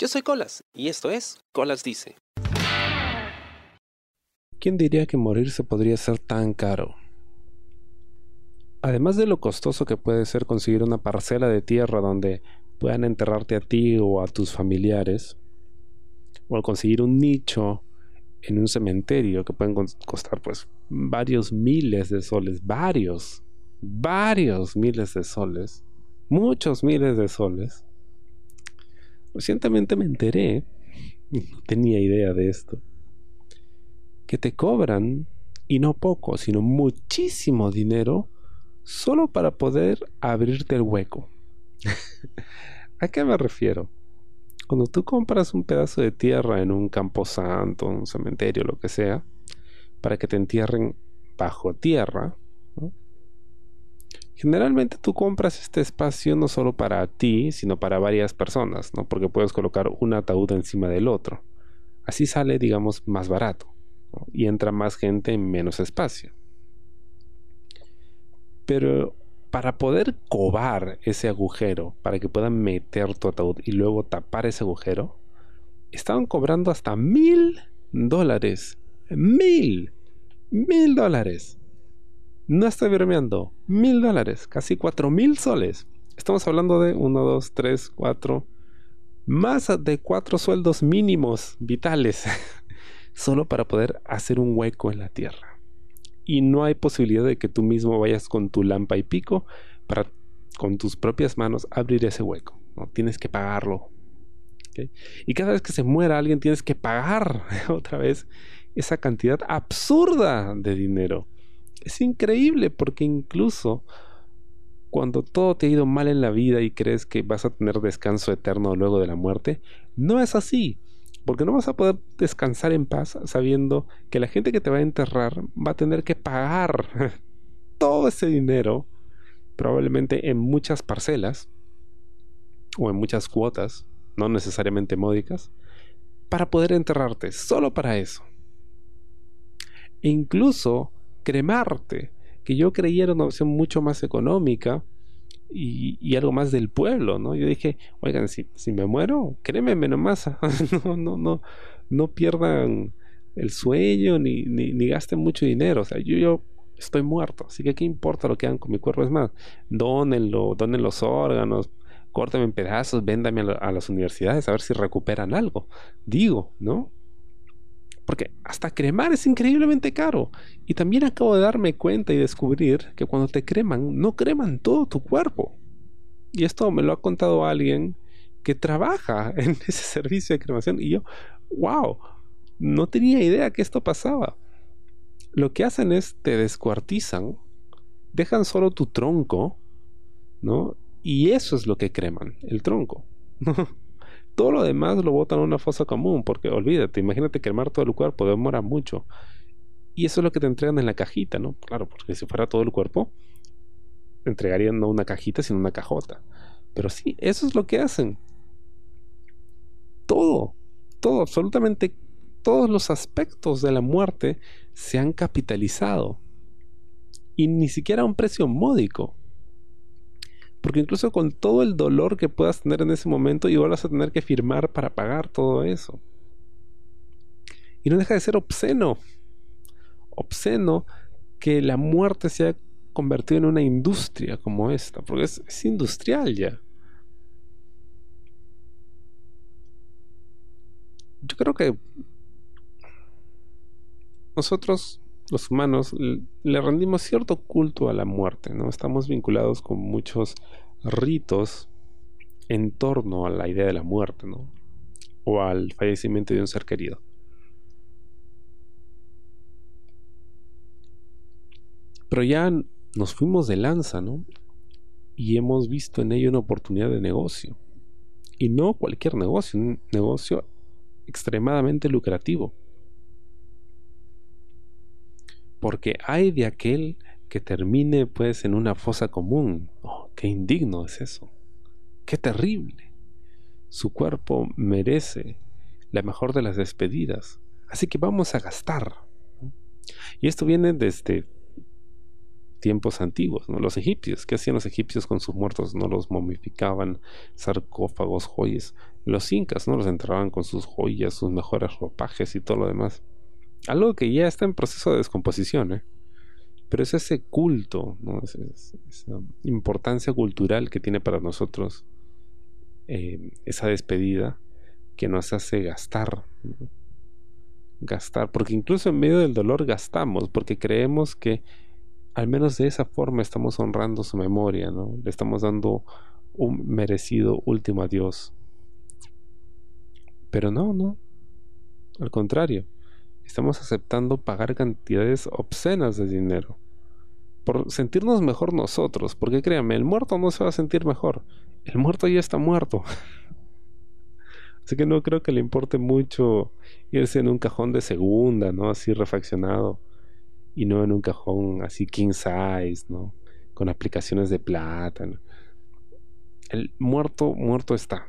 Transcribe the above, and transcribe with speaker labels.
Speaker 1: Yo soy Colas y esto es Colas Dice.
Speaker 2: ¿Quién diría que morirse podría ser tan caro? Además de lo costoso que puede ser conseguir una parcela de tierra donde puedan enterrarte a ti o a tus familiares, o conseguir un nicho en un cementerio que pueden costar pues varios miles de soles, varios, varios miles de soles, muchos miles de soles. Recientemente me enteré, no tenía idea de esto, que te cobran, y no poco, sino muchísimo dinero, solo para poder abrirte el hueco. ¿A qué me refiero? Cuando tú compras un pedazo de tierra en un campo santo, un cementerio, lo que sea, para que te entierren bajo tierra, generalmente tú compras este espacio no solo para ti, sino para varias personas, ¿no? porque puedes colocar un ataúd encima del otro. Así sale, digamos, más barato y entra más gente en menos espacio. Pero para poder cobar ese agujero, para que puedan meter tu ataúd y luego tapar ese agujero, estaban cobrando hasta mil dólares. Mil. Mil dólares. No estoy bromeando. Mil dólares. Casi cuatro mil soles. Estamos hablando de uno, dos, tres, cuatro. Más de cuatro sueldos mínimos vitales. Solo para poder hacer un hueco en la tierra y no hay posibilidad de que tú mismo vayas con tu lampa y pico para con tus propias manos abrir ese hueco. Tienes que pagarlo. Y cada vez que se muera alguien tienes que pagar otra vez esa cantidad absurda de dinero. Es increíble porque incluso cuando todo te ha ido mal en la vida y crees que vas a tener descanso eterno luego de la muerte, no es así. Porque no vas a poder descansar en paz sabiendo que la gente que te va a enterrar va a tener que pagar todo ese dinero, probablemente en muchas parcelas o en muchas cuotas, no necesariamente módicas, para poder enterrarte, solo para eso. E incluso cremarte, que yo creía era una opción mucho más económica, y, algo más del pueblo, ¿no? Yo dije, oigan, si, si me muero, crémeme nomás, no, no, no, no pierdan el sueño ni, ni, gasten mucho dinero, o sea, yo, yo estoy muerto, así que qué importa lo que hagan con mi cuerpo, es más, donenlo, donen los órganos, córtenme en pedazos, véndame a las universidades a ver si recuperan algo, digo, ¿no? Porque hasta cremar es increíblemente caro. Y también acabo de darme cuenta y descubrir que cuando te creman, no creman todo tu cuerpo. Y esto me lo ha contado alguien que trabaja en ese servicio de cremación. Y yo, wow, no tenía idea que esto pasaba. Lo que hacen es te descuartizan, dejan solo tu tronco, ¿no? Y eso es lo que creman, el tronco. Todo lo demás lo botan a una fosa común, porque olvídate, imagínate quemar todo el cuerpo, demora mucho. Y eso es lo que te entregan en la cajita, ¿no? Claro, porque si fuera todo el cuerpo, entregarían no una cajita, sino una cajota. Pero sí, eso es lo que hacen. Todo, todo, absolutamente todos los aspectos de la muerte se han capitalizado. Y ni siquiera a un precio módico. Porque incluso con todo el dolor que puedas tener en ese momento, igual vas a tener que firmar para pagar todo eso. Y no deja de ser obsceno. Obsceno que la muerte se haya convertido en una industria como esta. Porque es, es industrial ya. Yo creo que nosotros los humanos le rendimos cierto culto a la muerte, ¿no? Estamos vinculados con muchos ritos en torno a la idea de la muerte, ¿no? O al fallecimiento de un ser querido. Pero ya nos fuimos de lanza, ¿no? Y hemos visto en ello una oportunidad de negocio. Y no cualquier negocio, un negocio extremadamente lucrativo porque hay de aquel que termine pues en una fosa común. Oh, qué indigno es eso. Qué terrible. Su cuerpo merece la mejor de las despedidas. Así que vamos a gastar. Y esto viene desde tiempos antiguos, ¿no? Los egipcios, ¿qué hacían los egipcios con sus muertos? No los momificaban, sarcófagos, joyas, los incas, ¿no? Los enterraban con sus joyas, sus mejores ropajes y todo lo demás. Algo que ya está en proceso de descomposición, ¿eh? Pero es ese culto, esa importancia cultural que tiene para nosotros eh, esa despedida que nos hace gastar. Gastar, porque incluso en medio del dolor gastamos, porque creemos que al menos de esa forma estamos honrando su memoria, ¿no? Le estamos dando un merecido último adiós. Pero no, no. Al contrario, estamos aceptando pagar cantidades obscenas de dinero por sentirnos mejor nosotros, porque créanme, el muerto no se va a sentir mejor, el muerto ya está muerto. Así que no creo que le importe mucho irse en un cajón de segunda, ¿no? Así refaccionado. Y no en un cajón así king size, ¿no? Con aplicaciones de plata. El muerto, muerto está.